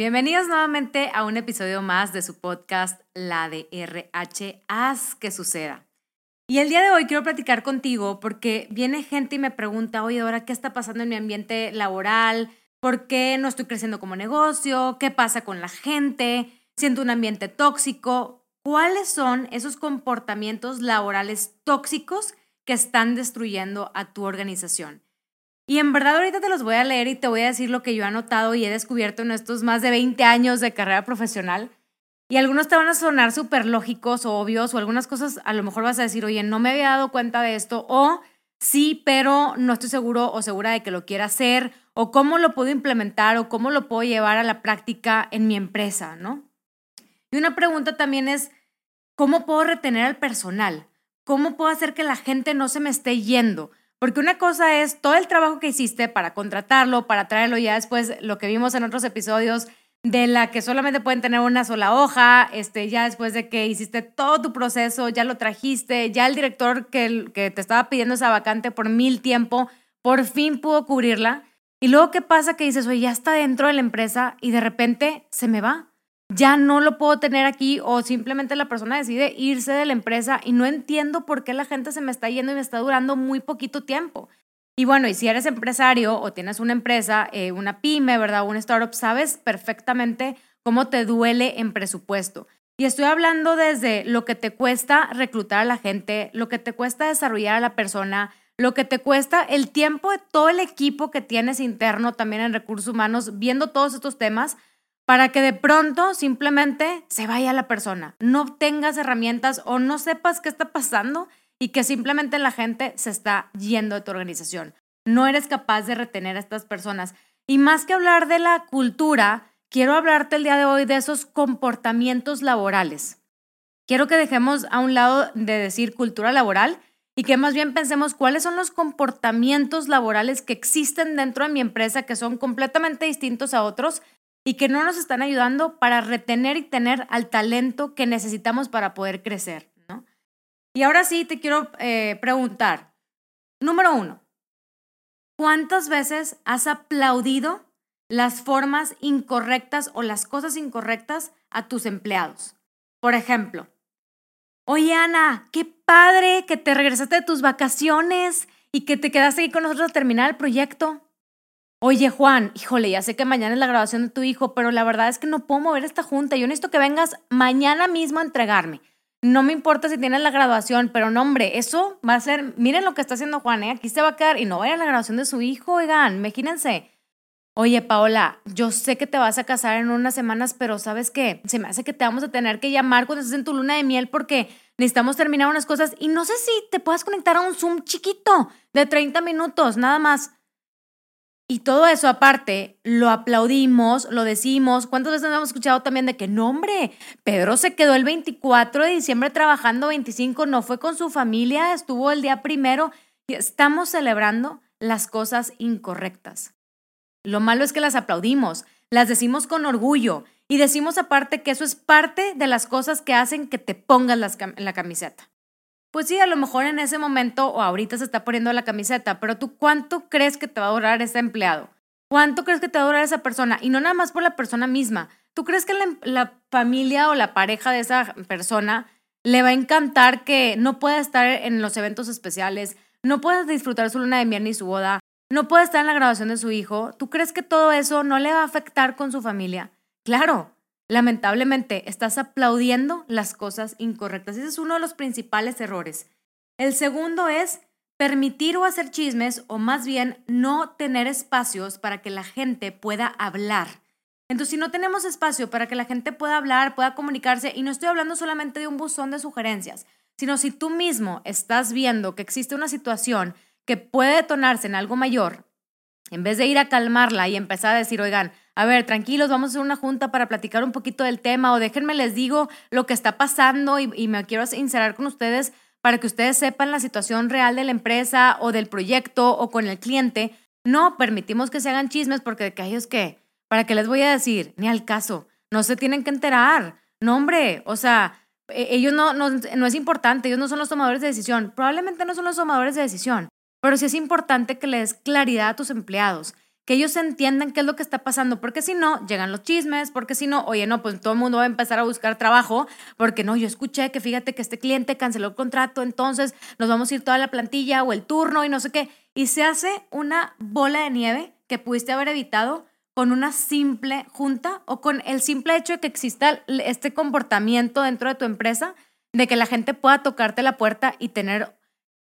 Bienvenidos nuevamente a un episodio más de su podcast La de RH, haz que suceda. Y el día de hoy quiero platicar contigo porque viene gente y me pregunta, oye, ahora, ¿qué está pasando en mi ambiente laboral? ¿Por qué no estoy creciendo como negocio? ¿Qué pasa con la gente? ¿Siento un ambiente tóxico? ¿Cuáles son esos comportamientos laborales tóxicos que están destruyendo a tu organización? Y en verdad ahorita te los voy a leer y te voy a decir lo que yo he notado y he descubierto en estos más de 20 años de carrera profesional. Y algunos te van a sonar súper lógicos o obvios o algunas cosas a lo mejor vas a decir, oye, no me había dado cuenta de esto o sí, pero no estoy seguro o segura de que lo quiera hacer o cómo lo puedo implementar o cómo lo puedo llevar a la práctica en mi empresa, ¿no? Y una pregunta también es, ¿cómo puedo retener al personal? ¿Cómo puedo hacer que la gente no se me esté yendo? Porque una cosa es todo el trabajo que hiciste para contratarlo, para traerlo ya después, lo que vimos en otros episodios, de la que solamente pueden tener una sola hoja, este, ya después de que hiciste todo tu proceso, ya lo trajiste, ya el director que, que te estaba pidiendo esa vacante por mil tiempo, por fin pudo cubrirla. Y luego, ¿qué pasa? Que dices, oye, ya está dentro de la empresa y de repente se me va ya no lo puedo tener aquí o simplemente la persona decide irse de la empresa y no entiendo por qué la gente se me está yendo y me está durando muy poquito tiempo. Y bueno, y si eres empresario o tienes una empresa, eh, una pyme, ¿verdad? Un startup, sabes perfectamente cómo te duele en presupuesto. Y estoy hablando desde lo que te cuesta reclutar a la gente, lo que te cuesta desarrollar a la persona, lo que te cuesta el tiempo de todo el equipo que tienes interno también en recursos humanos, viendo todos estos temas para que de pronto simplemente se vaya la persona, no tengas herramientas o no sepas qué está pasando y que simplemente la gente se está yendo de tu organización. No eres capaz de retener a estas personas. Y más que hablar de la cultura, quiero hablarte el día de hoy de esos comportamientos laborales. Quiero que dejemos a un lado de decir cultura laboral y que más bien pensemos cuáles son los comportamientos laborales que existen dentro de mi empresa que son completamente distintos a otros y que no nos están ayudando para retener y tener al talento que necesitamos para poder crecer, ¿no? Y ahora sí te quiero eh, preguntar, número uno, ¿cuántas veces has aplaudido las formas incorrectas o las cosas incorrectas a tus empleados? Por ejemplo, oye Ana, qué padre que te regresaste de tus vacaciones y que te quedaste ahí con nosotros a terminar el proyecto. Oye, Juan, híjole, ya sé que mañana es la grabación de tu hijo, pero la verdad es que no puedo mover esta junta. Yo necesito que vengas mañana mismo a entregarme. No me importa si tienes la graduación, pero no, hombre, eso va a ser, miren lo que está haciendo Juan, ¿eh? aquí se va a quedar y no vaya a la graduación de su hijo, oigan, imagínense. Oye, Paola, yo sé que te vas a casar en unas semanas, pero ¿sabes qué? Se me hace que te vamos a tener que llamar cuando estés en tu luna de miel porque necesitamos terminar unas cosas y no sé si te puedas conectar a un Zoom chiquito de 30 minutos, nada más. Todo eso aparte, lo aplaudimos, lo decimos. ¿Cuántas veces hemos escuchado también de que, no, hombre, Pedro se quedó el 24 de diciembre trabajando 25, no fue con su familia, estuvo el día primero. Estamos celebrando las cosas incorrectas. Lo malo es que las aplaudimos, las decimos con orgullo y decimos aparte que eso es parte de las cosas que hacen que te pongas la camiseta. Pues sí, a lo mejor en ese momento o ahorita se está poniendo la camiseta, pero tú cuánto crees que te va a durar ese empleado? ¿Cuánto crees que te va a durar esa persona? Y no nada más por la persona misma. ¿Tú crees que la, familia o la pareja de esa persona le va a encantar que no pueda estar en los eventos especiales, no pueda disfrutar su luna de miel ni su boda, no pueda estar en la graduación de su hijo? ¿Tú crees que todo eso no le va a afectar con su familia? Claro, Lamentablemente, estás aplaudiendo las cosas incorrectas. Ese es uno de los principales errores. El segundo es permitir o hacer chismes o más bien no tener espacios para que la gente pueda hablar. Entonces, si no tenemos espacio para que la gente pueda hablar, pueda comunicarse, y no estoy hablando solamente de un buzón de sugerencias, sino si tú mismo estás viendo que existe una situación que puede detonarse en algo mayor, en vez de ir a calmarla y empezar a decir, oigan, a ver, tranquilos, vamos a hacer una junta para platicar un poquito del tema o déjenme les digo lo que está pasando y, me quiero inserar con ustedes para que ustedes sepan la situación real de la empresa o del proyecto o con el cliente. No permitimos que se hagan chismes porque de que ellos que, ¿para qué les voy a decir? Ni al caso, no se tienen que enterar. No, hombre, o sea, e, ellos no, no, no es importante, ellos no son los tomadores de decisión. Probablemente no son los tomadores de decisión, pero sí es importante que le des claridad a tus empleados que ellos entiendan qué es lo que está pasando, porque si no, llegan los chismes, porque si no, oye, no, pues todo el mundo va a empezar a buscar trabajo, porque no, yo escuché que fíjate que este cliente canceló el contrato, entonces nos vamos a ir toda la plantilla o el turno y no sé qué, y se hace una bola de nieve que pudiste haber evitado con una simple junta o con el simple hecho de que exista este comportamiento dentro de tu empresa, de que la gente pueda tocarte la puerta y tener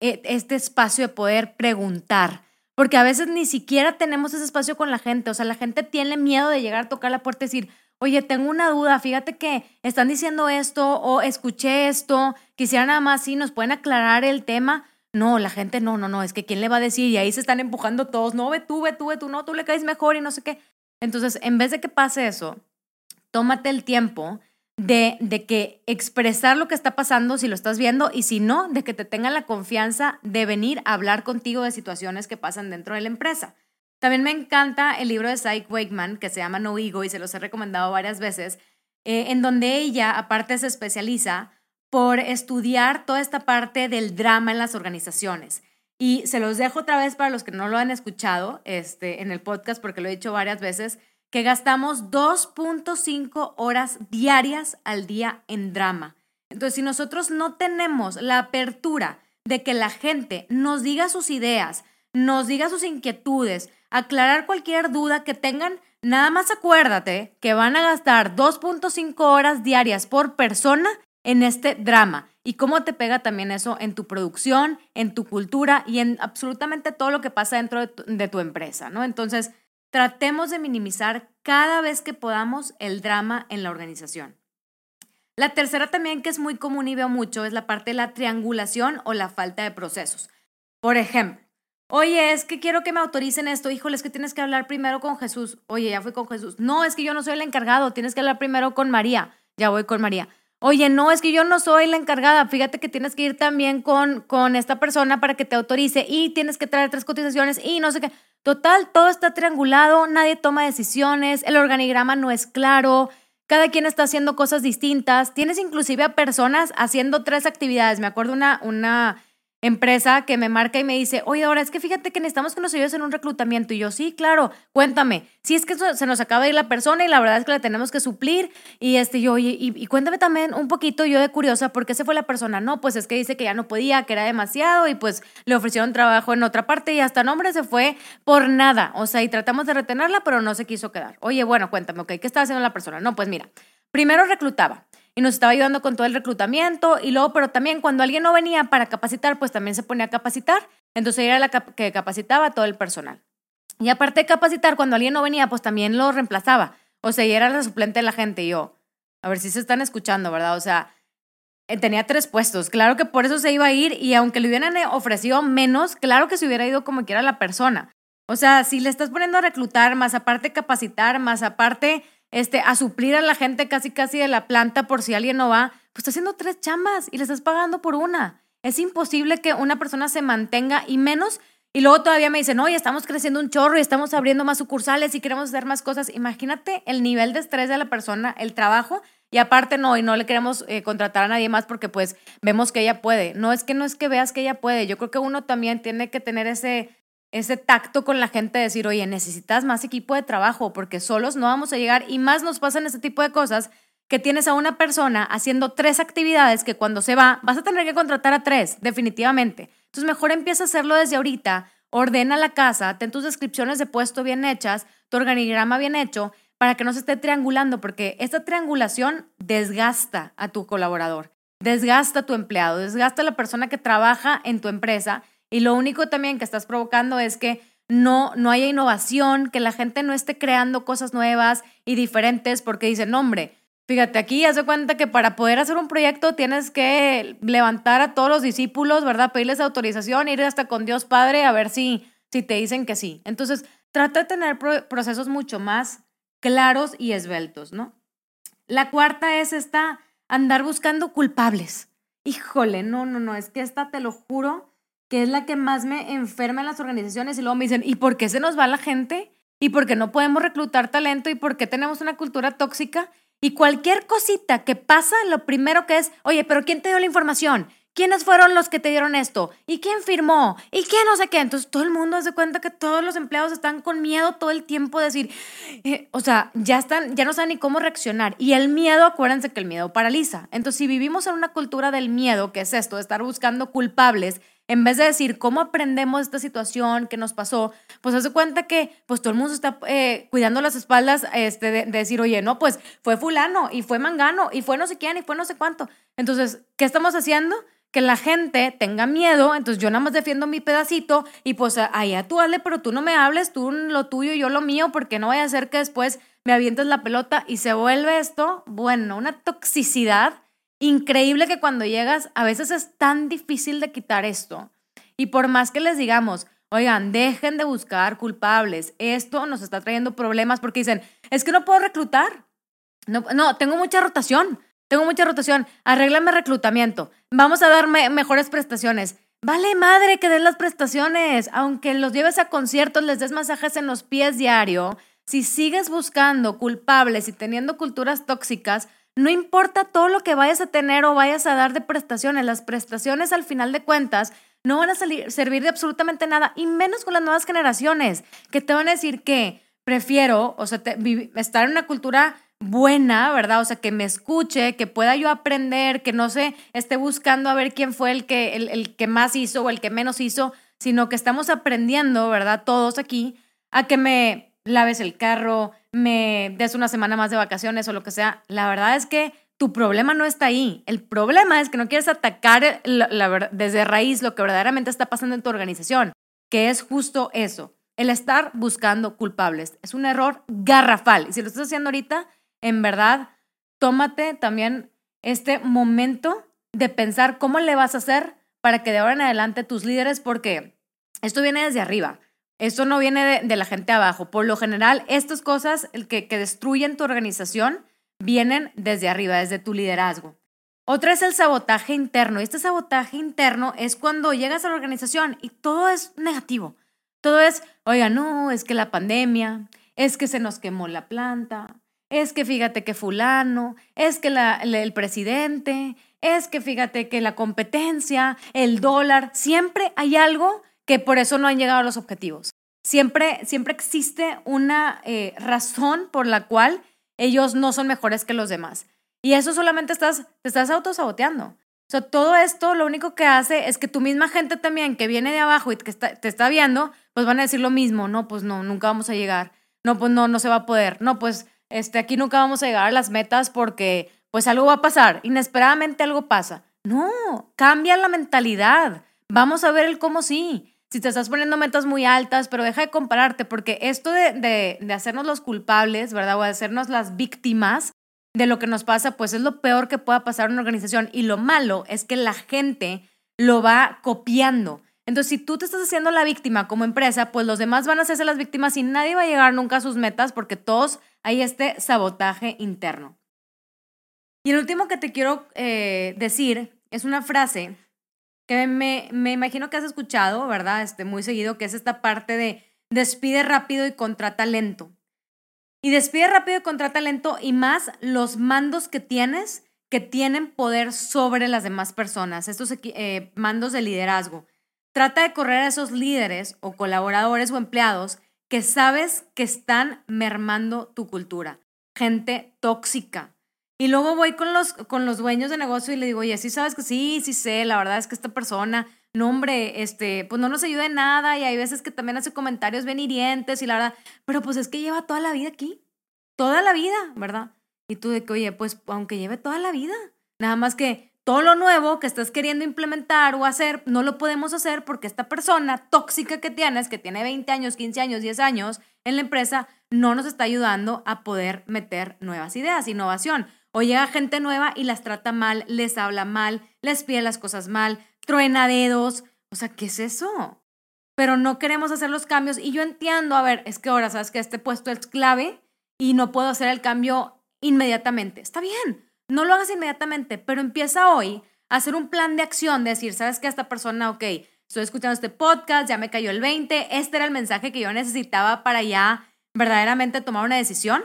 este espacio de poder preguntar. Porque a veces ni siquiera tenemos ese espacio con la gente. O sea, la gente tiene miedo de llegar a tocar la puerta y decir, oye, tengo una duda, fíjate que están diciendo esto o escuché esto, quisiera nada más, sí, nos pueden aclarar el tema. No, la gente no, no, no, es que quién le va a decir y ahí se están empujando todos, no, ve tú, ve tú, ve tú, no, tú le caes mejor y no sé qué. Entonces, en vez de que pase eso, tómate el tiempo de, de que expresar lo que está pasando si lo estás viendo y si no, de que te tengan la confianza de venir a hablar contigo de situaciones que pasan dentro de la empresa. También me encanta el libro de Psyche Wakeman que se llama No Ego y se los he recomendado varias veces, eh, en donde ella aparte se especializa por estudiar toda esta parte del drama en las organizaciones. Y se los dejo otra vez para los que no lo han escuchado este, en el podcast, porque lo he dicho varias veces, que gastamos 2.5 horas diarias al día en drama. Entonces, si nosotros no tenemos la apertura de que la gente nos diga sus ideas, nos diga sus inquietudes, aclarar cualquier duda que tengan, nada más acuérdate que van a gastar 2.5 horas diarias por persona en este drama y cómo te pega también eso en tu producción, en tu cultura y en absolutamente todo lo que pasa dentro de tu, empresa, ¿no? Entonces, tratemos de minimizar cada vez que podamos el drama en la organización. La tercera también que es muy común y veo mucho es la parte de la triangulación o la falta de procesos. Por ejemplo, oye, es que quiero que me autoricen esto, híjole, es que tienes que hablar primero con Jesús. Oye, ya fui con Jesús. No, es que yo no soy el encargado, tienes que hablar primero con María. Ya voy con María. Oye, no, es que yo no soy la encargada. Fíjate que tienes que ir también con, con esta persona para que te autorice y tienes que traer tres cotizaciones y no sé qué. Total, todo está triangulado, nadie toma decisiones, el organigrama no es claro, cada quien está haciendo cosas distintas. Tienes inclusive a personas haciendo tres actividades. Me acuerdo una, una empresa que me marca y me dice, oye, ahora es que fíjate que necesitamos que nos ayudes en un reclutamiento. Y yo, sí, claro, cuéntame. Si es que se nos acaba de ir la persona y la verdad es que la tenemos que suplir. Y este, yo, oye, y, cuéntame también un poquito yo de curiosa, ¿por qué se fue la persona? No, pues es que dice que ya no podía, que era demasiado y pues le ofrecieron trabajo en otra parte y hasta nombre se fue por nada. O sea, y tratamos de retenerla, pero no se quiso quedar. Oye, bueno, cuéntame, ok, ¿qué estaba haciendo la persona? No, pues mira, primero reclutaba y nos estaba ayudando con todo el reclutamiento y luego, pero también cuando alguien no venía para capacitar, pues también se ponía a capacitar. Entonces ella era la que capacitaba a todo el personal. Y aparte de capacitar, cuando alguien no venía, pues también lo reemplazaba. O sea, ella era la suplente de la gente y yo. A ver si se están escuchando, ¿verdad? O sea, eh, tenía tres puestos. Claro que por eso se iba a ir y aunque le hubieran eh, ofrecido menos, claro que se hubiera ido como quiera la persona. O sea, si le estás poniendo a reclutar, más aparte capacitar, más aparte este, a suplir a la gente casi casi de la planta por si alguien no va, pues está haciendo tres chambas y le estás pagando por una. Es imposible que una persona se mantenga y menos. Y luego todavía me dicen, oye, estamos creciendo un chorro y estamos abriendo más sucursales y queremos hacer más cosas. Imagínate el nivel de estrés de la persona, el trabajo. Y aparte no, y no le queremos eh, contratar a nadie más porque pues vemos que ella puede. No es que no es que veas que ella puede. Yo creo que uno también tiene que tener ese ese tacto con la gente, de decir, oye, necesitas más equipo de trabajo porque solos no vamos a llegar y más nos pasan ese tipo de cosas que tienes a una persona haciendo tres actividades que cuando se va vas a tener que contratar a tres, definitivamente. Entonces mejor empieza a hacerlo desde ahorita, ordena la casa, ten tus descripciones de puesto bien hechas, tu organigrama bien hecho, para que no se esté triangulando, porque esta triangulación desgasta a tu colaborador, desgasta a tu empleado, desgasta a la persona que trabaja en tu empresa y lo único también que estás provocando es que no, no haya innovación, que la gente no esté creando cosas nuevas y diferentes porque dicen, hombre, fíjate, aquí hace cuenta que para poder hacer un proyecto tienes que levantar a todos los discípulos, ¿verdad? Pedirles autorización, ir hasta con Dios Padre a ver si, si te dicen que sí. Entonces, trata de tener procesos mucho más claros y esbeltos, ¿no? La cuarta es esta, andar buscando culpables. Híjole, no, no, no, es que esta, te lo juro, que es la que más me enferma en las organizaciones y luego me dicen, ¿y por qué se nos va la gente? ¿Y por qué no podemos reclutar talento? ¿Y por qué tenemos una cultura tóxica? Y cualquier cosita que pasa, lo primero que es, oye, pero ¿quién te dio la información? ¿quiénes fueron los que te dieron esto? ¿Y quién firmó? ¿Y quién no sé qué? Entonces todo el mundo hace cuenta que todos los empleados están con miedo todo el tiempo de decir, eh, o sea, ya están, ya no saben ni cómo reaccionar. Y el miedo, acuérdense que el miedo paraliza. Entonces, si vivimos en una cultura del miedo, que es esto, de estar buscando culpables, en vez de decir cómo aprendemos esta situación que nos pasó, pues hace cuenta que pues todo el mundo está eh, cuidando las espaldas este, de, decir, oye, no, pues fue fulano y fue mangano y fue no sé quién y fue no sé cuánto. Entonces, ¿qué estamos haciendo? Que la gente tenga miedo, entonces yo nada más defiendo mi pedacito y pues allá tú hazle, pero tú no me hables, tú lo tuyo y yo lo mío, porque no vaya a ser que después me avientes la pelota y se vuelve esto, bueno, una toxicidad increíble que cuando llegas a veces es tan difícil de quitar esto. Y por más que les digamos, oigan, dejen de buscar culpables, esto nos está trayendo problemas porque dicen, es que no puedo reclutar. No, no tengo mucha rotación, tengo mucha rotación, arréglame reclutamiento, vamos a darme mejores prestaciones. Vale madre que den las prestaciones, aunque los lleves a conciertos, les des masajes en los pies diario, si sigues buscando culpables y teniendo culturas tóxicas, no importa todo lo que vayas a tener o vayas a dar de prestaciones, las prestaciones al final de cuentas no van a servir de absolutamente nada, y menos con las nuevas generaciones, que te van a decir que prefiero, o sea, estar en una cultura buena, ¿verdad? O sea, que me escuche, que pueda yo aprender, que no se esté buscando a ver quién fue el que, el que más hizo o el que menos hizo, sino que estamos aprendiendo, ¿verdad? Todos aquí, a que me laves el carro, me des una semana más de vacaciones o lo que sea. La verdad es que tu problema no está ahí. El problema es que no quieres atacar desde raíz lo que verdaderamente está pasando en tu organización, que es justo eso, el estar buscando culpables. Es un error garrafal. Y si lo estás haciendo ahorita, en verdad, tómate también este momento de pensar cómo le vas a hacer para que de ahora en adelante tus líderes, porque esto viene desde arriba. Esto no viene de, la gente abajo. Por lo general, estas cosas que, que destruyen tu organización vienen desde arriba, desde tu liderazgo. Otra es el sabotaje interno. Este sabotaje interno es cuando llegas a la organización y todo es negativo. Todo es, oiga, no, es que la pandemia, es que se nos quemó la planta, es que fíjate que fulano, es que el presidente, es que fíjate que la competencia, el dólar, siempre hay algo que por eso no han llegado a los objetivos. Siempre, siempre existe una eh, razón por la cual ellos no son mejores que los demás. Y eso solamente estás, te estás autosaboteando. O sea, todo esto lo único que hace es que tu misma gente también que viene de abajo y que te está viendo, pues van a decir lo mismo. No, pues no, nunca vamos a llegar. No, pues no, no se va a poder. No, pues este, aquí nunca vamos a llegar a las metas porque pues algo va a pasar. Inesperadamente algo pasa. No, cambia la mentalidad. Vamos a ver el cómo sí si te estás poniendo metas muy altas, pero deja de compararte, porque esto de, hacernos los culpables, ¿verdad? O de hacernos las víctimas de lo que nos pasa, pues es lo peor que pueda pasar en una organización. Y lo malo es que la gente lo va copiando. Entonces, si tú te estás haciendo la víctima como empresa, pues los demás van a hacerse las víctimas y nadie va a llegar nunca a sus metas porque todos hay este sabotaje interno. Y el último que te quiero eh, decir es una frase que me, me imagino que has escuchado, ¿verdad? Este, muy seguido, que es esta parte de despide rápido y contrata lento. Y despide rápido y contrata lento y más los mandos que tienes que tienen poder sobre las demás personas, estos eh, mandos de liderazgo. Trata de correr a esos líderes o colaboradores o empleados que sabes que están mermando tu cultura. Gente tóxica, y luego voy con los, con los dueños de negocio y le digo, oye, sí sabes que sí, sí sé, la verdad es que esta persona, no hombre, este, pues no nos ayuda en nada y hay veces que también hace comentarios bien hirientes y la verdad, pero pues es que lleva toda la vida aquí, toda la vida, ¿verdad? Y tú de que, oye, pues aunque lleve toda la vida, nada más que todo lo nuevo que estás queriendo implementar o hacer, no lo podemos hacer porque esta persona tóxica que tienes, que tiene 20 años, 15 años, 10 años en la empresa, no nos está ayudando a poder meter nuevas ideas, innovación. O llega gente nueva y las trata mal, les habla mal, les pide las cosas mal, truena dedos. O sea, ¿qué es eso? Pero no queremos hacer los cambios y yo entiendo, a ver, es que ahora sabes que este puesto es clave y no puedo hacer el cambio inmediatamente. Está bien, no lo hagas inmediatamente, pero empieza hoy a hacer un plan de acción, de decir, sabes que esta persona, ok, estoy escuchando este podcast, ya me cayó el 20, este era el mensaje que yo necesitaba para ya verdaderamente tomar una decisión.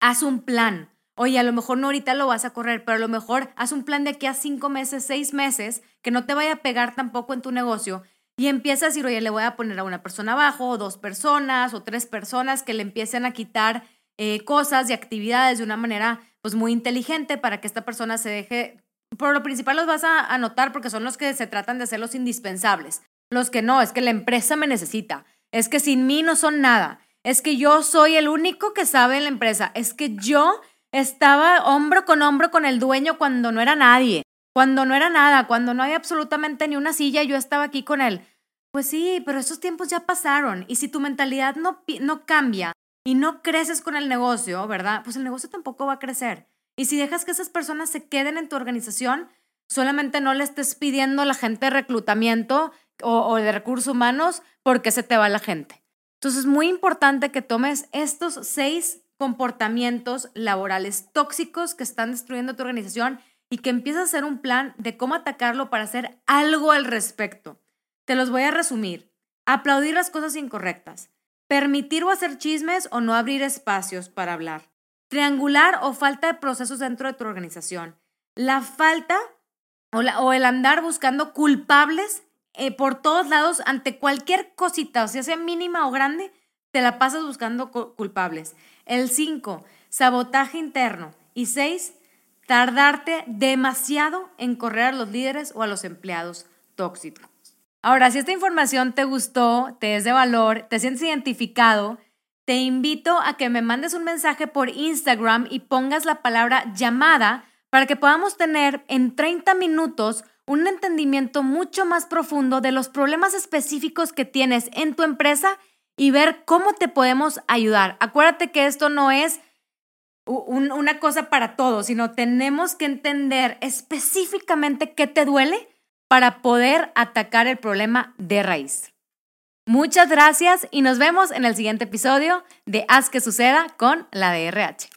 Haz un plan, Oye, a lo mejor no ahorita lo vas a correr, pero a lo mejor haz un plan de aquí a cinco meses, seis meses, que no te vaya a pegar tampoco en tu negocio y empieza a decir, oye, le voy a poner a una persona abajo, o dos personas, o tres personas que le empiecen a quitar eh, cosas y actividades de una manera pues muy inteligente para que esta persona se deje. Por lo principal los vas a anotar porque son los que se tratan de ser los indispensables. Los que no, es que la empresa me necesita. Es que sin mí no son nada. Es que yo soy el único que sabe en la empresa. Es que yo estaba hombro con hombro con el dueño cuando no era nadie. Cuando no era nada, cuando no había absolutamente ni una silla, yo estaba aquí con él. Pues sí, pero esos tiempos ya pasaron. Y si tu mentalidad no, no cambia y no creces con el negocio, ¿verdad? Pues el negocio tampoco va a crecer. Y si dejas que esas personas se queden en tu organización, solamente no le estés pidiendo a la gente de reclutamiento o, o de recursos humanos porque se te va la gente. Entonces es muy importante que tomes estos seis comportamientos laborales tóxicos que están destruyendo tu organización y que empieces a hacer un plan de cómo atacarlo para hacer algo al respecto. Te los voy a resumir. Aplaudir las cosas incorrectas. Permitir o hacer chismes o no abrir espacios para hablar. Triangular o falta de procesos dentro de tu organización. La falta o, el andar buscando culpables eh, por todos lados ante cualquier cosita, o sea, sea mínima o grande, te la pasas buscando culpables. El 5, sabotaje interno. Y 6, tardarte demasiado en correr a los líderes o a los empleados tóxicos. Ahora, si esta información te gustó, te es de valor, te sientes identificado, te invito a que me mandes un mensaje por Instagram y pongas la palabra llamada para que podamos tener en 30 minutos un entendimiento mucho más profundo de los problemas específicos que tienes en tu empresa y ver cómo te podemos ayudar. Acuérdate que esto no es una cosa para todos, sino tenemos que entender específicamente qué te duele para poder atacar el problema de raíz. Muchas gracias y nos vemos en el siguiente episodio de Haz que suceda con la DRH.